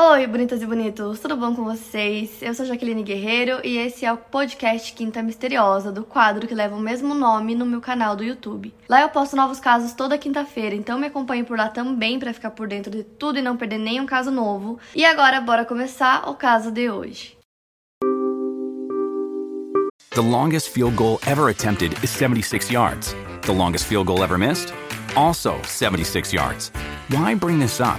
Oi, bonitas e bonitos, tudo bom com vocês? Eu sou Jaqueline Guerreiro e esse é o podcast Quinta Misteriosa, do quadro que leva o mesmo nome no meu canal do YouTube. Lá eu posto novos casos toda quinta-feira, então me acompanhe por lá também para ficar por dentro de tudo e não perder nenhum caso novo. E agora, bora começar o caso de hoje. The longest field goal ever attempted is 76 yards. The longest field goal ever missed? Also 76 yards. Why bring this up?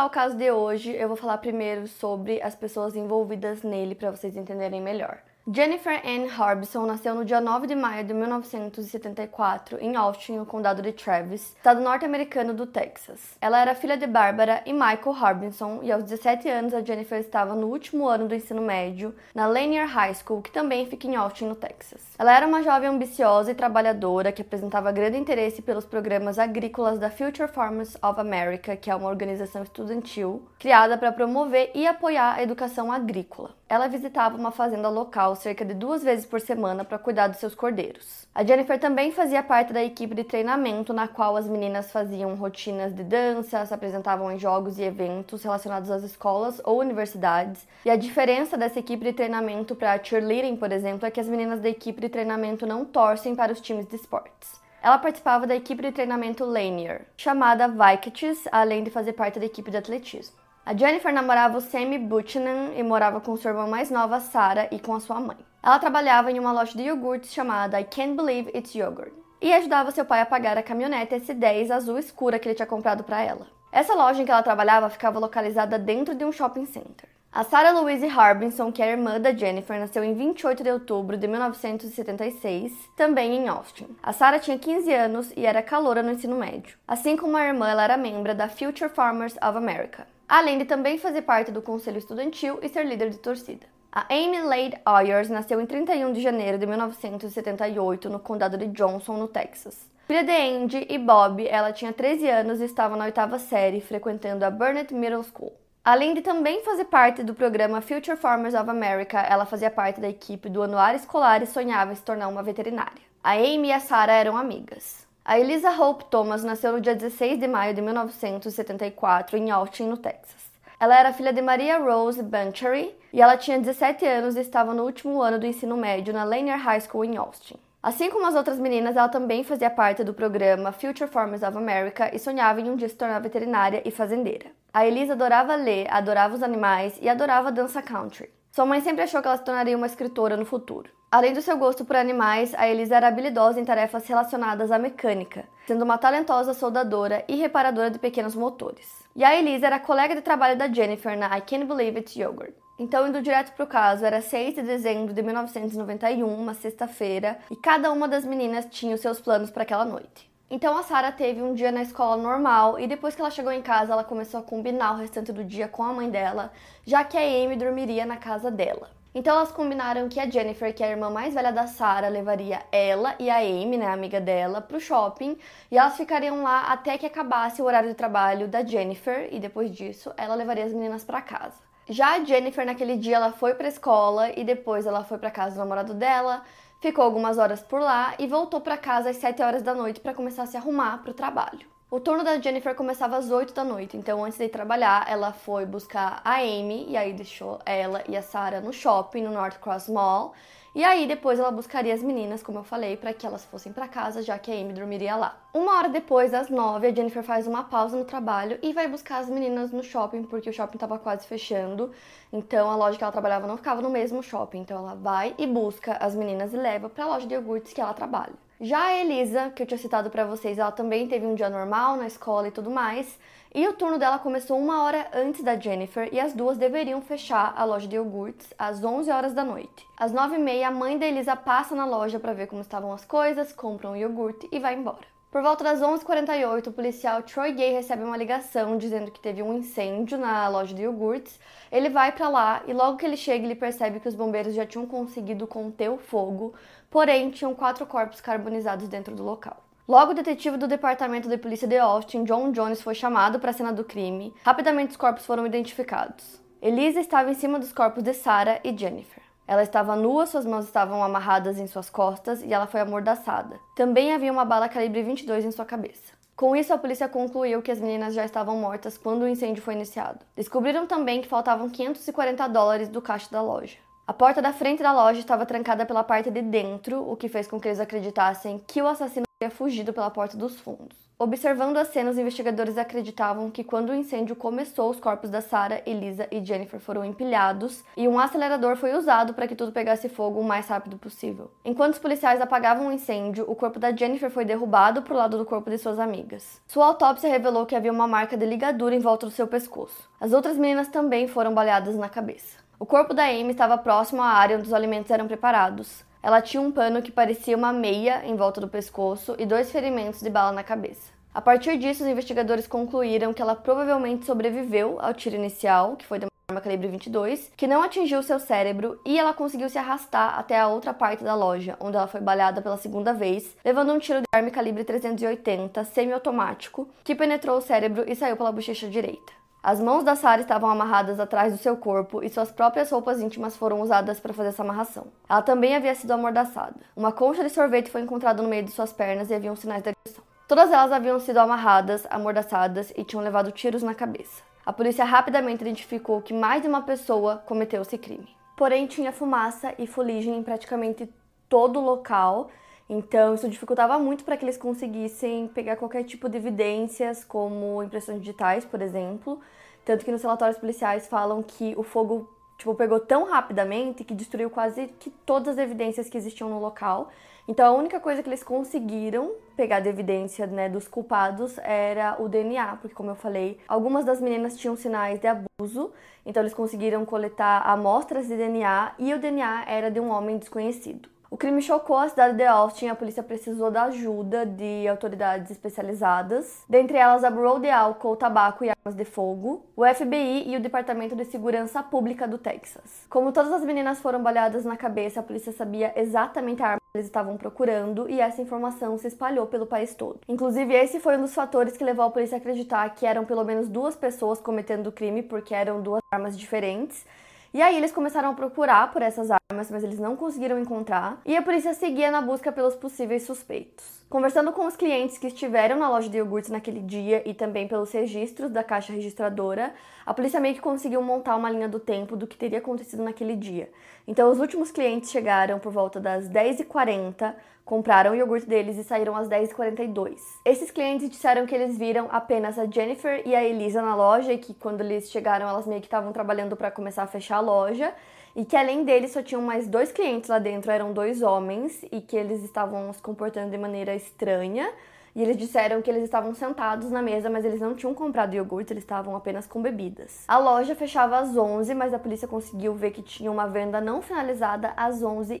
Começar o caso de hoje, eu vou falar primeiro sobre as pessoas envolvidas nele para vocês entenderem melhor. Jennifer Ann Harbison nasceu no dia 9 de maio de 1974 em Austin, no condado de Travis, estado norte-americano do Texas. Ela era filha de Barbara e Michael Harbison e aos 17 anos a Jennifer estava no último ano do ensino médio na Lanier High School, que também fica em Austin, no Texas. Ela era uma jovem ambiciosa e trabalhadora que apresentava grande interesse pelos programas agrícolas da Future Farmers of America, que é uma organização estudantil criada para promover e apoiar a educação agrícola. Ela visitava uma fazenda local cerca de duas vezes por semana para cuidar dos seus cordeiros. A Jennifer também fazia parte da equipe de treinamento, na qual as meninas faziam rotinas de dança, se apresentavam em jogos e eventos relacionados às escolas ou universidades. E a diferença dessa equipe de treinamento para cheerleading, por exemplo, é que as meninas da equipe de treinamento não torcem para os times de esportes. Ela participava da equipe de treinamento Lanier, chamada Vikings, além de fazer parte da equipe de atletismo. A Jennifer namorava o Sammy Buchanan e morava com sua irmã mais nova, Sarah, e com a sua mãe. Ela trabalhava em uma loja de iogurtes chamada I Can't Believe It's Yogurt e ajudava seu pai a pagar a caminhonete S10 azul escura que ele tinha comprado para ela. Essa loja em que ela trabalhava ficava localizada dentro de um shopping center. A Sarah Louise Harbinson, que é irmã da Jennifer, nasceu em 28 de outubro de 1976, também em Austin. A Sarah tinha 15 anos e era caloura no ensino médio. Assim como a irmã, ela era membro da Future Farmers of America, além de também fazer parte do conselho estudantil e ser líder de torcida. A Amy Lade Ayers nasceu em 31 de janeiro de 1978 no condado de Johnson, no Texas. Filha de Andy e Bob, ela tinha 13 anos e estava na oitava série, frequentando a Burnett Middle School. Além de também fazer parte do programa Future Farmers of America, ela fazia parte da equipe do anuário escolar e sonhava se tornar uma veterinária. A Amy e a Sarah eram amigas. A Elisa Hope Thomas nasceu no dia 16 de maio de 1974 em Austin, no Texas. Ela era filha de Maria Rose Bunchery e ela tinha 17 anos e estava no último ano do ensino médio na Lanier High School em Austin. Assim como as outras meninas, ela também fazia parte do programa Future Farmers of America e sonhava em um dia se tornar veterinária e fazendeira. A Elisa adorava ler, adorava os animais e adorava dança country. Sua mãe sempre achou que ela se tornaria uma escritora no futuro. Além do seu gosto por animais, a Elisa era habilidosa em tarefas relacionadas à mecânica, sendo uma talentosa soldadora e reparadora de pequenos motores. E a Elisa era colega de trabalho da Jennifer na I Can't Believe It's Yogurt. Então, indo direto pro caso, era 6 de dezembro de 1991, uma sexta-feira, e cada uma das meninas tinha os seus planos para aquela noite. Então a Sarah teve um dia na escola normal e depois que ela chegou em casa, ela começou a combinar o restante do dia com a mãe dela, já que a Amy dormiria na casa dela. Então elas combinaram que a Jennifer, que é a irmã mais velha da Sarah, levaria ela e a Amy, né, a amiga dela, pro shopping e elas ficariam lá até que acabasse o horário de trabalho da Jennifer e depois disso ela levaria as meninas para casa. Já a Jennifer naquele dia ela foi para escola e depois ela foi para casa do namorado dela, ficou algumas horas por lá e voltou para casa às 7 horas da noite para começar a se arrumar para o trabalho. O turno da Jennifer começava às 8 da noite, então antes de ir trabalhar, ela foi buscar a Amy e aí deixou ela e a Sarah no shopping, no North Cross Mall. E aí depois ela buscaria as meninas, como eu falei, para que elas fossem para casa, já que a Amy dormiria lá. Uma hora depois, às nove, a Jennifer faz uma pausa no trabalho e vai buscar as meninas no shopping, porque o shopping estava quase fechando. Então a loja que ela trabalhava não ficava no mesmo shopping. Então ela vai e busca as meninas e leva para a loja de iogurtes que ela trabalha. Já a Elisa, que eu tinha citado para vocês, ela também teve um dia normal na escola e tudo mais. E o turno dela começou uma hora antes da Jennifer e as duas deveriam fechar a loja de iogurtes às 11 horas da noite. Às 9 e meia, a mãe da Elisa passa na loja para ver como estavam as coisas, compra um iogurte e vai embora. Por volta das 11h48, o policial Troy Gay recebe uma ligação dizendo que teve um incêndio na loja de iogurtes. Ele vai para lá e logo que ele chega, ele percebe que os bombeiros já tinham conseguido conter o fogo, porém tinham quatro corpos carbonizados dentro do local. Logo, o detetive do Departamento de Polícia de Austin, John Jones, foi chamado para a cena do crime. Rapidamente os corpos foram identificados. Elisa estava em cima dos corpos de Sarah e Jennifer. Ela estava nua, suas mãos estavam amarradas em suas costas e ela foi amordaçada. Também havia uma bala calibre 22 em sua cabeça. Com isso, a polícia concluiu que as meninas já estavam mortas quando o incêndio foi iniciado. Descobriram também que faltavam 540 dólares do caixa da loja. A porta da frente da loja estava trancada pela parte de dentro, o que fez com que eles acreditassem que o assassino havia fugido pela porta dos fundos. Observando a cena, os investigadores acreditavam que quando o incêndio começou, os corpos da Sarah, Elisa e Jennifer foram empilhados e um acelerador foi usado para que tudo pegasse fogo o mais rápido possível. Enquanto os policiais apagavam o incêndio, o corpo da Jennifer foi derrubado para o lado do corpo de suas amigas. Sua autópsia revelou que havia uma marca de ligadura em volta do seu pescoço. As outras meninas também foram baleadas na cabeça. O corpo da Amy estava próximo à área onde os alimentos eram preparados. Ela tinha um pano que parecia uma meia em volta do pescoço e dois ferimentos de bala na cabeça. A partir disso, os investigadores concluíram que ela provavelmente sobreviveu ao tiro inicial, que foi de uma arma calibre 22, que não atingiu seu cérebro e ela conseguiu se arrastar até a outra parte da loja, onde ela foi baleada pela segunda vez, levando um tiro de arma calibre 380 semiautomático, que penetrou o cérebro e saiu pela bochecha direita. As mãos da Sarah estavam amarradas atrás do seu corpo e suas próprias roupas íntimas foram usadas para fazer essa amarração. Ela também havia sido amordaçada. Uma concha de sorvete foi encontrada no meio de suas pernas e haviam sinais de agressão. Todas elas haviam sido amarradas, amordaçadas e tinham levado tiros na cabeça. A polícia rapidamente identificou que mais de uma pessoa cometeu esse crime. Porém, tinha fumaça e fuligem em praticamente todo o local então, isso dificultava muito para que eles conseguissem pegar qualquer tipo de evidências, como impressões digitais, por exemplo. Tanto que nos relatórios policiais falam que o fogo tipo, pegou tão rapidamente que destruiu quase que todas as evidências que existiam no local. Então, a única coisa que eles conseguiram pegar de evidência né, dos culpados era o DNA, porque, como eu falei, algumas das meninas tinham sinais de abuso, então eles conseguiram coletar amostras de DNA e o DNA era de um homem desconhecido. O crime chocou a cidade de Austin e a polícia precisou da ajuda de autoridades especializadas, dentre elas a Bureau de Álcool, Tabaco e Armas de Fogo, o FBI e o Departamento de Segurança Pública do Texas. Como todas as meninas foram baleadas na cabeça, a polícia sabia exatamente a arma que eles estavam procurando e essa informação se espalhou pelo país todo. Inclusive, esse foi um dos fatores que levou a polícia a acreditar que eram pelo menos duas pessoas cometendo o crime porque eram duas armas diferentes e aí eles começaram a procurar por essas armas, mas eles não conseguiram encontrar, e a polícia seguia na busca pelos possíveis suspeitos. Conversando com os clientes que estiveram na loja de iogurtes naquele dia e também pelos registros da caixa registradora, a polícia meio que conseguiu montar uma linha do tempo do que teria acontecido naquele dia. Então, os últimos clientes chegaram por volta das 10h40, compraram o iogurte deles e saíram às 10h42. Esses clientes disseram que eles viram apenas a Jennifer e a Elisa na loja e que quando eles chegaram, elas meio que estavam trabalhando para começar a fechar a loja e que além deles só tinham mais dois clientes lá dentro, eram dois homens e que eles estavam se comportando de maneira estranha. E eles disseram que eles estavam sentados na mesa, mas eles não tinham comprado iogurte, eles estavam apenas com bebidas. A loja fechava às 11, mas a polícia conseguiu ver que tinha uma venda não finalizada às 11.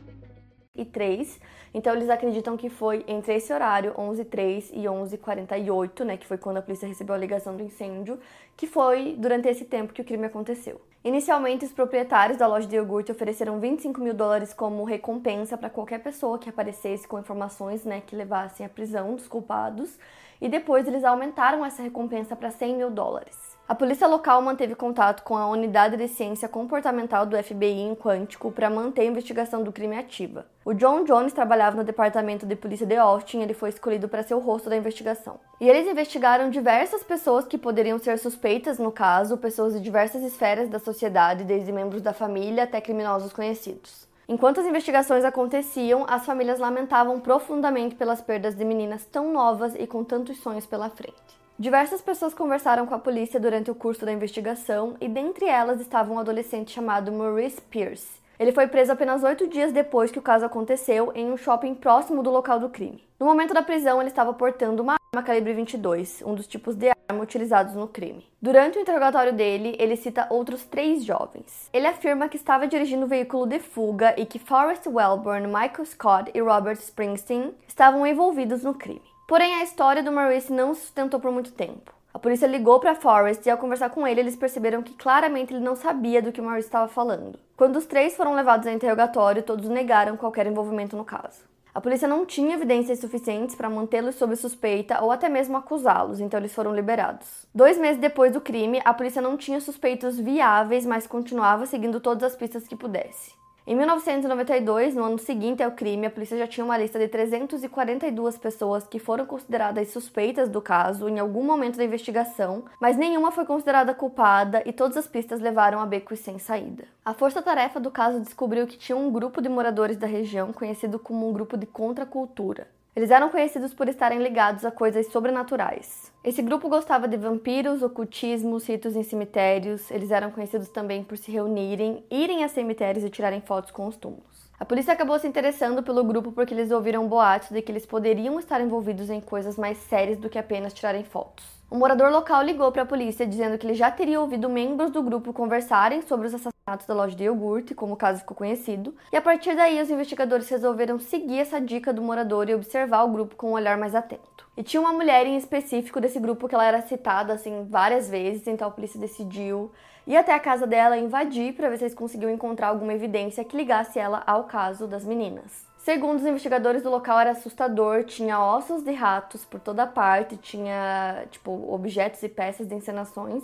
E 3 Então eles acreditam que foi entre esse horário, 11h03 e 11h48, né, que foi quando a polícia recebeu a ligação do incêndio, que foi durante esse tempo que o crime aconteceu. Inicialmente, os proprietários da loja de iogurte ofereceram 25 mil dólares como recompensa para qualquer pessoa que aparecesse com informações né, que levassem à prisão dos culpados, e depois eles aumentaram essa recompensa para 100 mil dólares. A polícia local manteve contato com a unidade de ciência comportamental do FBI em Quântico para manter a investigação do crime ativa. O John Jones trabalhava no departamento de polícia de Austin e ele foi escolhido para ser o rosto da investigação. E eles investigaram diversas pessoas que poderiam ser suspeitas no caso, pessoas de diversas esferas da sociedade, desde membros da família até criminosos conhecidos. Enquanto as investigações aconteciam, as famílias lamentavam profundamente pelas perdas de meninas tão novas e com tantos sonhos pela frente. Diversas pessoas conversaram com a polícia durante o curso da investigação e dentre elas estava um adolescente chamado Maurice Pierce. Ele foi preso apenas oito dias depois que o caso aconteceu em um shopping próximo do local do crime. No momento da prisão, ele estava portando uma arma calibre 22, um dos tipos de arma utilizados no crime. Durante o interrogatório dele, ele cita outros três jovens. Ele afirma que estava dirigindo um veículo de fuga e que Forrest Wellborn, Michael Scott e Robert Springsteen estavam envolvidos no crime. Porém, a história do Maurice não se sustentou por muito tempo. A polícia ligou para Forrest e ao conversar com ele, eles perceberam que claramente ele não sabia do que Maurice estava falando. Quando os três foram levados a interrogatório, todos negaram qualquer envolvimento no caso. A polícia não tinha evidências suficientes para mantê-los sob suspeita ou até mesmo acusá-los, então eles foram liberados. Dois meses depois do crime, a polícia não tinha suspeitos viáveis, mas continuava seguindo todas as pistas que pudesse. Em 1992, no ano seguinte ao crime, a polícia já tinha uma lista de 342 pessoas que foram consideradas suspeitas do caso em algum momento da investigação, mas nenhuma foi considerada culpada e todas as pistas levaram a becos sem saída. A força-tarefa do caso descobriu que tinha um grupo de moradores da região conhecido como um grupo de contracultura. Eles eram conhecidos por estarem ligados a coisas sobrenaturais. Esse grupo gostava de vampiros, ocultismos, ritos em cemitérios. Eles eram conhecidos também por se reunirem, irem a cemitérios e tirarem fotos com os túmulos. A polícia acabou se interessando pelo grupo porque eles ouviram boatos de que eles poderiam estar envolvidos em coisas mais sérias do que apenas tirarem fotos. Um morador local ligou para a polícia dizendo que ele já teria ouvido membros do grupo conversarem sobre os assassinatos da loja de iogurte, como o caso ficou conhecido, e a partir daí os investigadores resolveram seguir essa dica do morador e observar o grupo com um olhar mais atento. E tinha uma mulher em específico desse grupo que ela era citada assim várias vezes, então a polícia decidiu ir até a casa dela e invadir para ver se eles conseguiam encontrar alguma evidência que ligasse ela ao caso das meninas. Segundo os investigadores do local era assustador, tinha ossos de ratos por toda parte, tinha tipo objetos e peças de encenações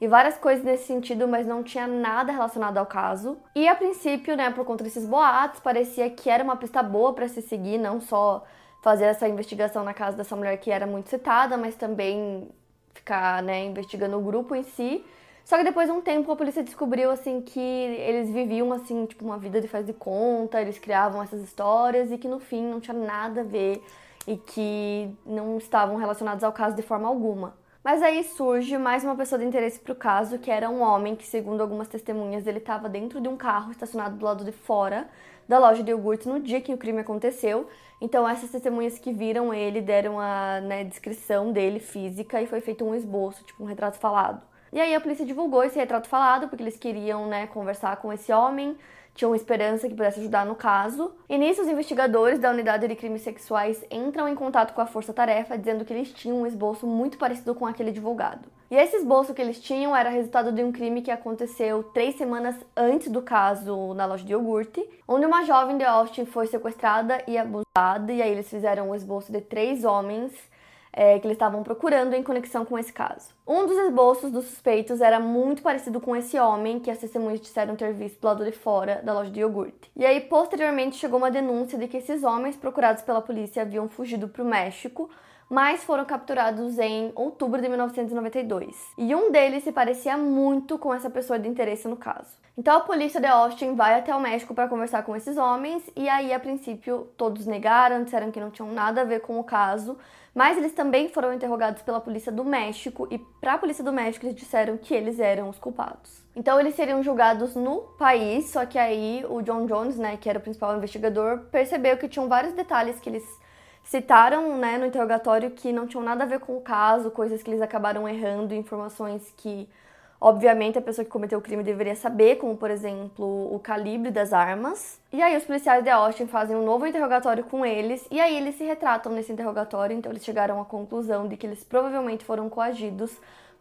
e várias coisas nesse sentido, mas não tinha nada relacionado ao caso. E a princípio, né, por conta desses boatos, parecia que era uma pista boa para se seguir, não só fazer essa investigação na casa dessa mulher que era muito citada, mas também ficar, né, investigando o grupo em si. Só que depois de um tempo a polícia descobriu assim que eles viviam assim, tipo, uma vida de faz de conta, eles criavam essas histórias e que no fim não tinha nada a ver e que não estavam relacionados ao caso de forma alguma. Mas aí surge mais uma pessoa de interesse para o caso, que era um homem que, segundo algumas testemunhas, ele estava dentro de um carro estacionado do lado de fora da loja de iogurte no dia que o crime aconteceu. Então, essas testemunhas que viram ele deram a né, descrição dele física e foi feito um esboço, tipo um retrato falado. E aí a polícia divulgou esse retrato falado porque eles queriam, né, conversar com esse homem, tinham esperança que pudesse ajudar no caso. E nisso os investigadores da unidade de crimes sexuais entram em contato com a força-tarefa dizendo que eles tinham um esboço muito parecido com aquele divulgado. E esse esboço que eles tinham era resultado de um crime que aconteceu três semanas antes do caso na loja de iogurte, onde uma jovem de Austin foi sequestrada e abusada, e aí eles fizeram um esboço de três homens é, que eles estavam procurando em conexão com esse caso. Um dos esboços dos suspeitos era muito parecido com esse homem que as testemunhas disseram ter visto do lado de fora da loja de iogurte. E aí, posteriormente, chegou uma denúncia de que esses homens procurados pela polícia haviam fugido para o México, mas foram capturados em outubro de 1992. E um deles se parecia muito com essa pessoa de interesse no caso. Então a polícia de Austin vai até o México para conversar com esses homens, e aí, a princípio, todos negaram, disseram que não tinham nada a ver com o caso, mas eles também foram interrogados pela polícia do México e para a polícia do México eles disseram que eles eram os culpados. Então eles seriam julgados no país, só que aí o John Jones, né, que era o principal investigador, percebeu que tinham vários detalhes que eles citaram, né, no interrogatório que não tinham nada a ver com o caso, coisas que eles acabaram errando, informações que Obviamente, a pessoa que cometeu o crime deveria saber, como por exemplo o calibre das armas. E aí, os policiais de Austin fazem um novo interrogatório com eles, e aí eles se retratam nesse interrogatório. Então, eles chegaram à conclusão de que eles provavelmente foram coagidos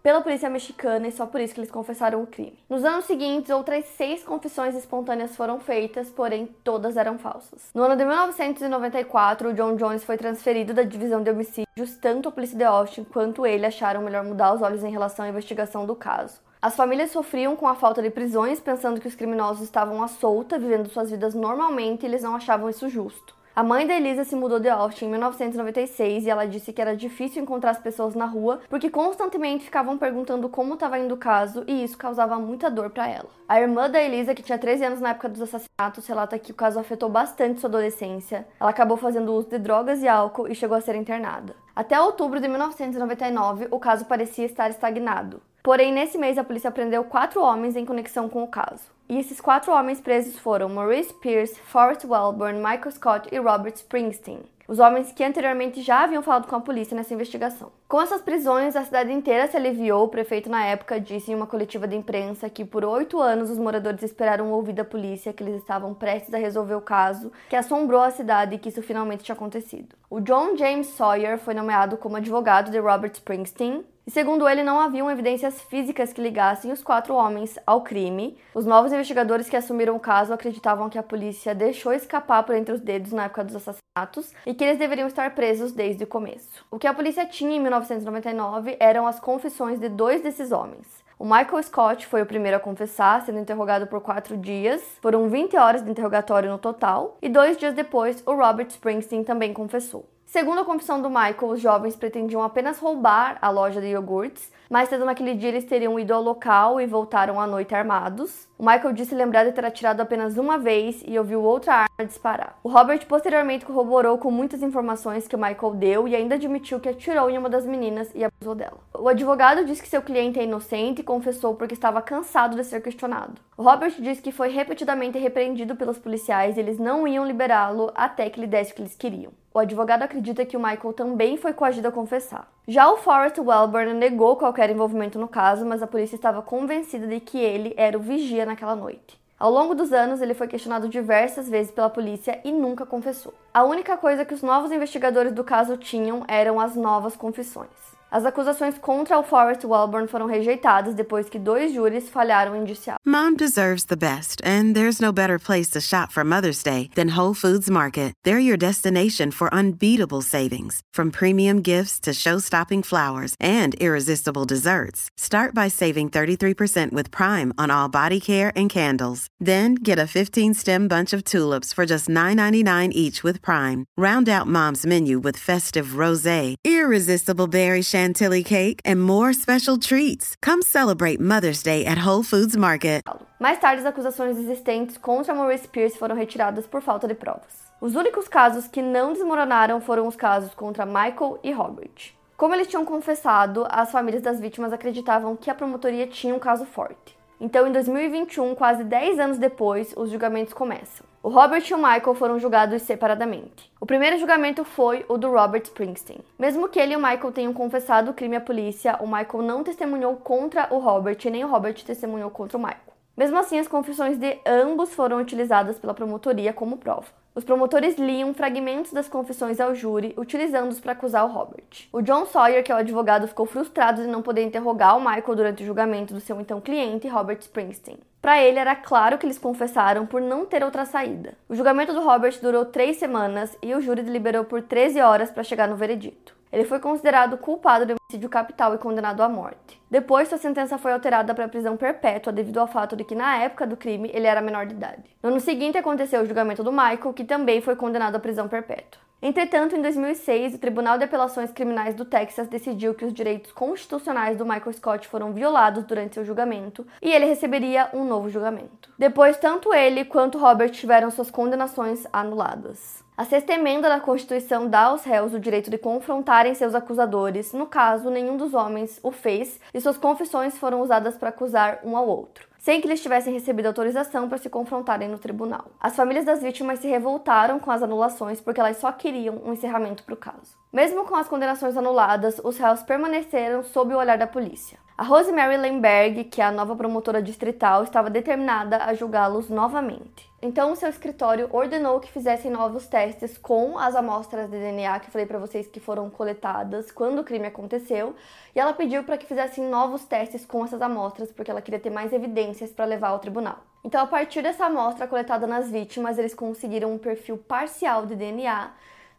pela polícia mexicana e só por isso que eles confessaram o crime. Nos anos seguintes, outras seis confissões espontâneas foram feitas, porém todas eram falsas. No ano de 1994, o John Jones foi transferido da divisão de homicídios, tanto a polícia de Austin quanto ele acharam melhor mudar os olhos em relação à investigação do caso. As famílias sofriam com a falta de prisões, pensando que os criminosos estavam à solta, vivendo suas vidas normalmente, e eles não achavam isso justo. A mãe da Elisa se mudou de Austin em 1996 e ela disse que era difícil encontrar as pessoas na rua porque constantemente ficavam perguntando como estava indo o caso e isso causava muita dor para ela. A irmã da Elisa, que tinha 13 anos na época dos assassinatos, relata que o caso afetou bastante sua adolescência. Ela acabou fazendo uso de drogas e álcool e chegou a ser internada. Até outubro de 1999, o caso parecia estar estagnado. Porém, nesse mês, a polícia prendeu quatro homens em conexão com o caso. E esses quatro homens presos foram Maurice Pierce, Forrest Wellborn, Michael Scott e Robert Springsteen. Os homens que anteriormente já haviam falado com a polícia nessa investigação. Com essas prisões, a cidade inteira se aliviou. O prefeito, na época, disse em uma coletiva de imprensa que por oito anos os moradores esperaram ouvir da polícia que eles estavam prestes a resolver o caso, que assombrou a cidade e que isso finalmente tinha acontecido. O John James Sawyer foi nomeado como advogado de Robert Springsteen, e segundo ele, não haviam evidências físicas que ligassem os quatro homens ao crime. Os novos investigadores que assumiram o caso acreditavam que a polícia deixou escapar por entre os dedos na época dos assassinatos e que eles deveriam estar presos desde o começo. O que a polícia tinha em 1999 eram as confissões de dois desses homens. O Michael Scott foi o primeiro a confessar, sendo interrogado por quatro dias. Foram 20 horas de interrogatório no total. E dois dias depois, o Robert Springsteen também confessou. Segundo a confissão do Michael, os jovens pretendiam apenas roubar a loja de iogurtes, mas cedo naquele dia eles teriam ido ao local e voltaram à noite armados. O Michael disse lembrar de ter atirado apenas uma vez e ouviu outra arma disparar. O Robert posteriormente corroborou com muitas informações que o Michael deu e ainda admitiu que atirou em uma das meninas e abusou dela. O advogado disse que seu cliente é inocente e confessou porque estava cansado de ser questionado. O Robert disse que foi repetidamente repreendido pelos policiais e eles não iam liberá-lo até que ele desse o que eles queriam. O advogado acredita que o Michael também foi coagido a confessar. Já o Forrest Wellburn negou qualquer envolvimento no caso, mas a polícia estava convencida de que ele era o vigia naquela noite. Ao longo dos anos, ele foi questionado diversas vezes pela polícia e nunca confessou. A única coisa que os novos investigadores do caso tinham eram as novas confissões. As acusações contra o Forrest Wellborn foram rejeitadas depois que dois júris falharam indiciá-lo. Mom deserves the best, and there's no better place to shop for Mother's Day than Whole Foods Market. They're your destination for unbeatable savings, from premium gifts to show-stopping flowers and irresistible desserts. Start by saving 33% with Prime on all body care and candles. Then get a 15-stem bunch of tulips for just $9.99 each with Prime. Round out Mom's menu with festive rosé, irresistible berry champagne chantilly cake, and more special treats. Come celebrate Mother's Day at Whole Foods Market. Mais tarde, as acusações existentes contra Maurice Pierce foram retiradas por falta de provas. Os únicos casos que não desmoronaram foram os casos contra Michael e Robert. Como eles tinham confessado, as famílias das vítimas acreditavam que a promotoria tinha um caso forte. Então, em 2021, quase 10 anos depois, os julgamentos começam. O Robert e o Michael foram julgados separadamente. O primeiro julgamento foi o do Robert Springsteen. Mesmo que ele e o Michael tenham confessado o crime à polícia, o Michael não testemunhou contra o Robert e nem o Robert testemunhou contra o Michael. Mesmo assim, as confissões de ambos foram utilizadas pela promotoria como prova. Os promotores liam fragmentos das confissões ao júri, utilizando-os para acusar o Robert. O John Sawyer, que é o advogado, ficou frustrado de não poder interrogar o Michael durante o julgamento do seu então cliente, Robert Springsteen. Para ele, era claro que eles confessaram por não ter outra saída. O julgamento do Robert durou três semanas e o júri deliberou por 13 horas para chegar no veredito. Ele foi considerado culpado de homicídio capital e condenado à morte. Depois, sua sentença foi alterada para prisão perpétua devido ao fato de que, na época do crime, ele era menor de idade. No ano seguinte, aconteceu o julgamento do Michael, que também foi condenado à prisão perpétua. Entretanto, em 2006, o Tribunal de Apelações Criminais do Texas decidiu que os direitos constitucionais do Michael Scott foram violados durante seu julgamento e ele receberia um novo julgamento. Depois, tanto ele quanto Robert tiveram suas condenações anuladas. A sexta emenda da Constituição dá aos réus o direito de confrontarem seus acusadores. No caso, nenhum dos homens o fez e suas confissões foram usadas para acusar um ao outro sem que eles tivessem recebido autorização para se confrontarem no tribunal. As famílias das vítimas se revoltaram com as anulações porque elas só queriam um encerramento para o caso. Mesmo com as condenações anuladas, os réus permaneceram sob o olhar da polícia. A Rosemary Lemberg, que é a nova promotora distrital, estava determinada a julgá-los novamente. Então, o seu escritório ordenou que fizessem novos testes com as amostras de DNA que falei para vocês que foram coletadas quando o crime aconteceu, e ela pediu para que fizessem novos testes com essas amostras porque ela queria ter mais evidências para levar ao tribunal. Então, a partir dessa amostra coletada nas vítimas, eles conseguiram um perfil parcial de DNA,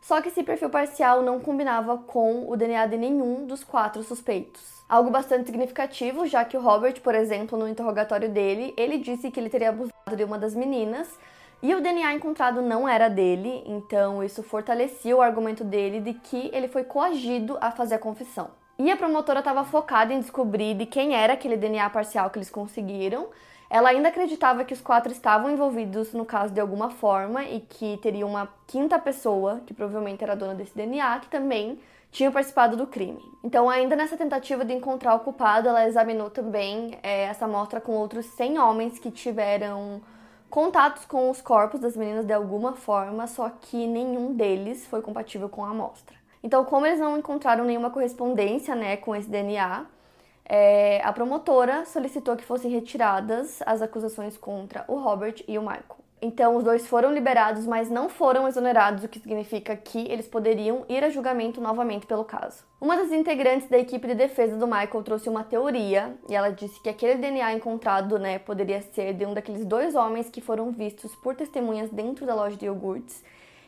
só que esse perfil parcial não combinava com o DNA de nenhum dos quatro suspeitos. Algo bastante significativo, já que o Robert, por exemplo, no interrogatório dele, ele disse que ele teria abusado de uma das meninas, E o DNA encontrado não era dele, então isso fortalecia o argumento dele de que ele foi coagido a fazer a confissão. E a promotora estava focada em descobrir de quem era aquele DNA parcial que eles conseguiram. Ela ainda acreditava que os quatro estavam envolvidos no caso de alguma forma e que teria uma quinta pessoa, que provavelmente era dona desse DNA, que também tinha participado do crime. Então, ainda nessa tentativa de encontrar o culpado, ela examinou também é, essa amostra com outros 100 homens que tiveram contatos com os corpos das meninas de alguma forma, só que nenhum deles foi compatível com a amostra. Então, como eles não encontraram nenhuma correspondência né, com esse DNA, é, a promotora solicitou que fossem retiradas as acusações contra o Robert e o Michael. Então, os dois foram liberados, mas não foram exonerados, o que significa que eles poderiam ir a julgamento novamente pelo caso. Uma das integrantes da equipe de defesa do Michael trouxe uma teoria e ela disse que aquele DNA encontrado, né, poderia ser de um daqueles dois homens que foram vistos por testemunhas dentro da loja de iogurtes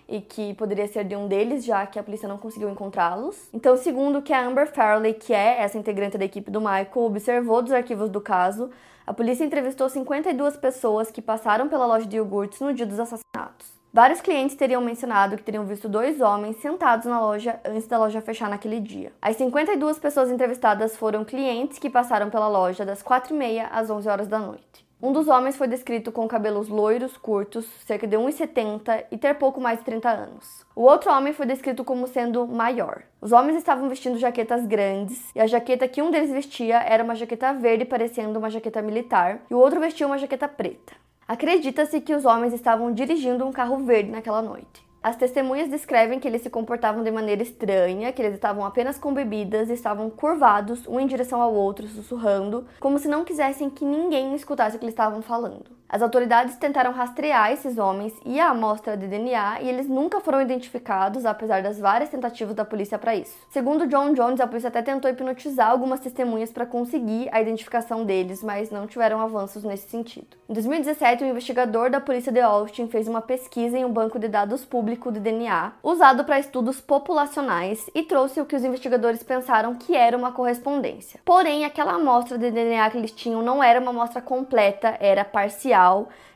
e que poderia ser de um deles, já que a polícia não conseguiu encontrá-los. Então, segundo que a Amber Farley, que é essa integrante da equipe do Michael, observou dos arquivos do caso, a polícia entrevistou 52 pessoas que passaram pela loja de iogurtes no dia dos assassinatos. Vários clientes teriam mencionado que teriam visto dois homens sentados na loja antes da loja fechar naquele dia. As 52 pessoas entrevistadas foram clientes que passaram pela loja das 4h30 às 11 horas da noite. Um dos homens foi descrito com cabelos loiros, curtos, cerca de 1,70 e ter pouco mais de 30 anos. O outro homem foi descrito como sendo maior. Os homens estavam vestindo jaquetas grandes e a jaqueta que um deles vestia era uma jaqueta verde parecendo uma jaqueta militar e o outro vestia uma jaqueta preta. Acredita-se que os homens estavam dirigindo um carro verde naquela noite. As testemunhas descrevem que eles se comportavam de maneira estranha, que eles estavam apenas com bebidas e estavam curvados um em direção ao outro, sussurrando, como se não quisessem que ninguém escutasse o que eles estavam falando. As autoridades tentaram rastrear esses homens e a amostra de DNA e eles nunca foram identificados, apesar das várias tentativas da polícia para isso. Segundo John Jones, a polícia até tentou hipnotizar algumas testemunhas para conseguir a identificação deles, mas não tiveram avanços nesse sentido. Em 2017, um investigador da polícia de Austin fez uma pesquisa em um banco de dados público de DNA usado para estudos populacionais e trouxe o que os investigadores pensaram que era uma correspondência. Porém, aquela amostra de DNA que eles tinham não era uma amostra completa, era parcial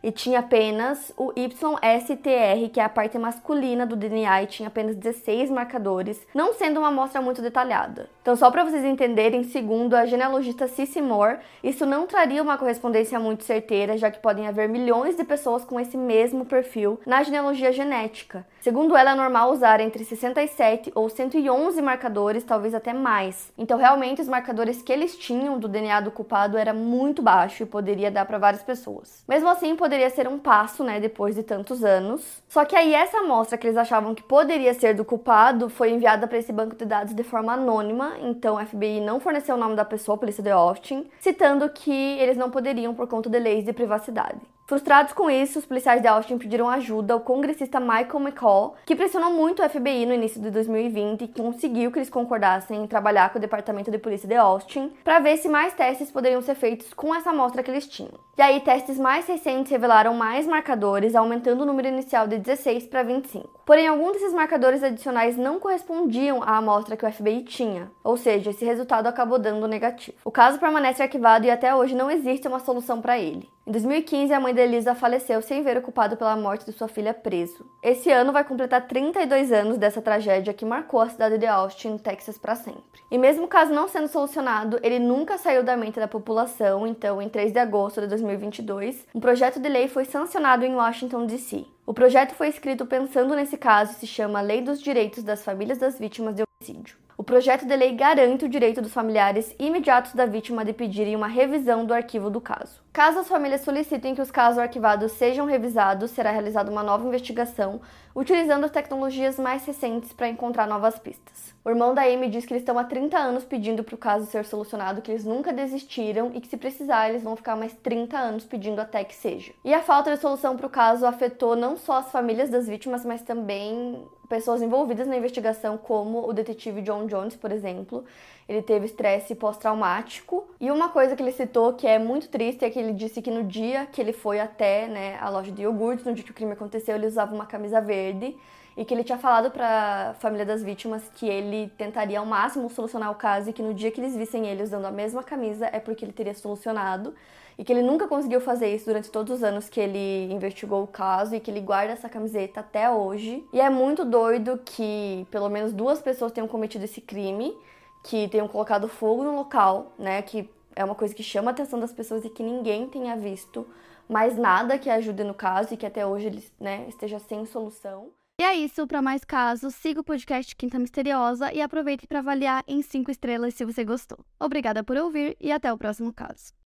e tinha apenas o YSTR, que é a parte masculina do DNA, e tinha apenas 16 marcadores, não sendo uma amostra muito detalhada. Então, só para vocês entenderem, segundo a genealogista Cissy Moore, isso não traria uma correspondência muito certeira, já que podem haver milhões de pessoas com esse mesmo perfil na genealogia genética. Segundo ela, é normal usar entre 67 ou 111 marcadores, talvez até mais. Então, realmente, os marcadores que eles tinham do DNA do culpado era muito baixo e poderia dar para várias pessoas. Mesmo assim, poderia ser um passo, né, depois de tantos anos. Só que aí essa amostra que eles achavam que poderia ser do culpado foi enviada para esse banco de dados de forma anônima, então o FBI não forneceu o nome da pessoa, a polícia de Austin, citando que eles não poderiam por conta de leis de privacidade. Frustrados com isso, os policiais de Austin pediram ajuda ao congressista Michael McCall, que pressionou muito o FBI no início de 2020 e conseguiu que eles concordassem em trabalhar com o Departamento de Polícia de Austin para ver se mais testes poderiam ser feitos com essa amostra que eles tinham. E aí, testes mais recentes revelaram mais marcadores, aumentando o número inicial de 16 para 25. Porém, alguns desses marcadores adicionais não correspondiam à amostra que o FBI tinha, ou seja, esse resultado acabou dando negativo. O caso permanece arquivado e até hoje não existe uma solução para ele. Em 2015, a mãe de Elisa faleceu sem ver o culpado pela morte de sua filha preso. Esse ano vai completar 32 anos dessa tragédia que marcou a cidade de Austin, Texas, para sempre. E mesmo o caso não sendo solucionado, ele nunca saiu da mente da população, então, em 3 de agosto de 2022, um projeto de lei foi sancionado em Washington, D.C. O projeto foi escrito pensando nesse caso e se chama Lei dos Direitos das Famílias das Vítimas de Homicídio. O projeto de lei garante o direito dos familiares imediatos da vítima de pedirem uma revisão do arquivo do caso. Caso as famílias solicitem que os casos arquivados sejam revisados, será realizada uma nova investigação utilizando as tecnologias mais recentes para encontrar novas pistas. O irmão da Amy diz que eles estão há 30 anos pedindo para o caso ser solucionado, que eles nunca desistiram e que se precisar eles vão ficar mais 30 anos pedindo até que seja. E a falta de solução para o caso afetou não só as famílias das vítimas, mas também pessoas envolvidas na investigação, como o detetive John Jones, por exemplo. Ele teve estresse pós-traumático. E uma coisa que ele citou que é muito triste é que ele disse que no dia que ele foi até né, a loja de iogurtes, no dia que o crime aconteceu, ele usava uma camisa verde e que ele tinha falado para a família das vítimas que ele tentaria ao máximo solucionar o caso e que no dia que eles vissem ele usando a mesma camisa é porque ele teria solucionado e que ele nunca conseguiu fazer isso durante todos os anos que ele investigou o caso e que ele guarda essa camiseta até hoje. E é muito doido que pelo menos duas pessoas tenham cometido esse crime, que tenham colocado fogo no local, né, que é uma coisa que chama a atenção das pessoas e que ninguém tenha visto mais nada que ajude no caso e que até hoje ele né, esteja sem solução. E é isso, para mais casos, siga o podcast Quinta Misteriosa e aproveite para avaliar em 5 estrelas se você gostou. Obrigada por ouvir e até o próximo caso.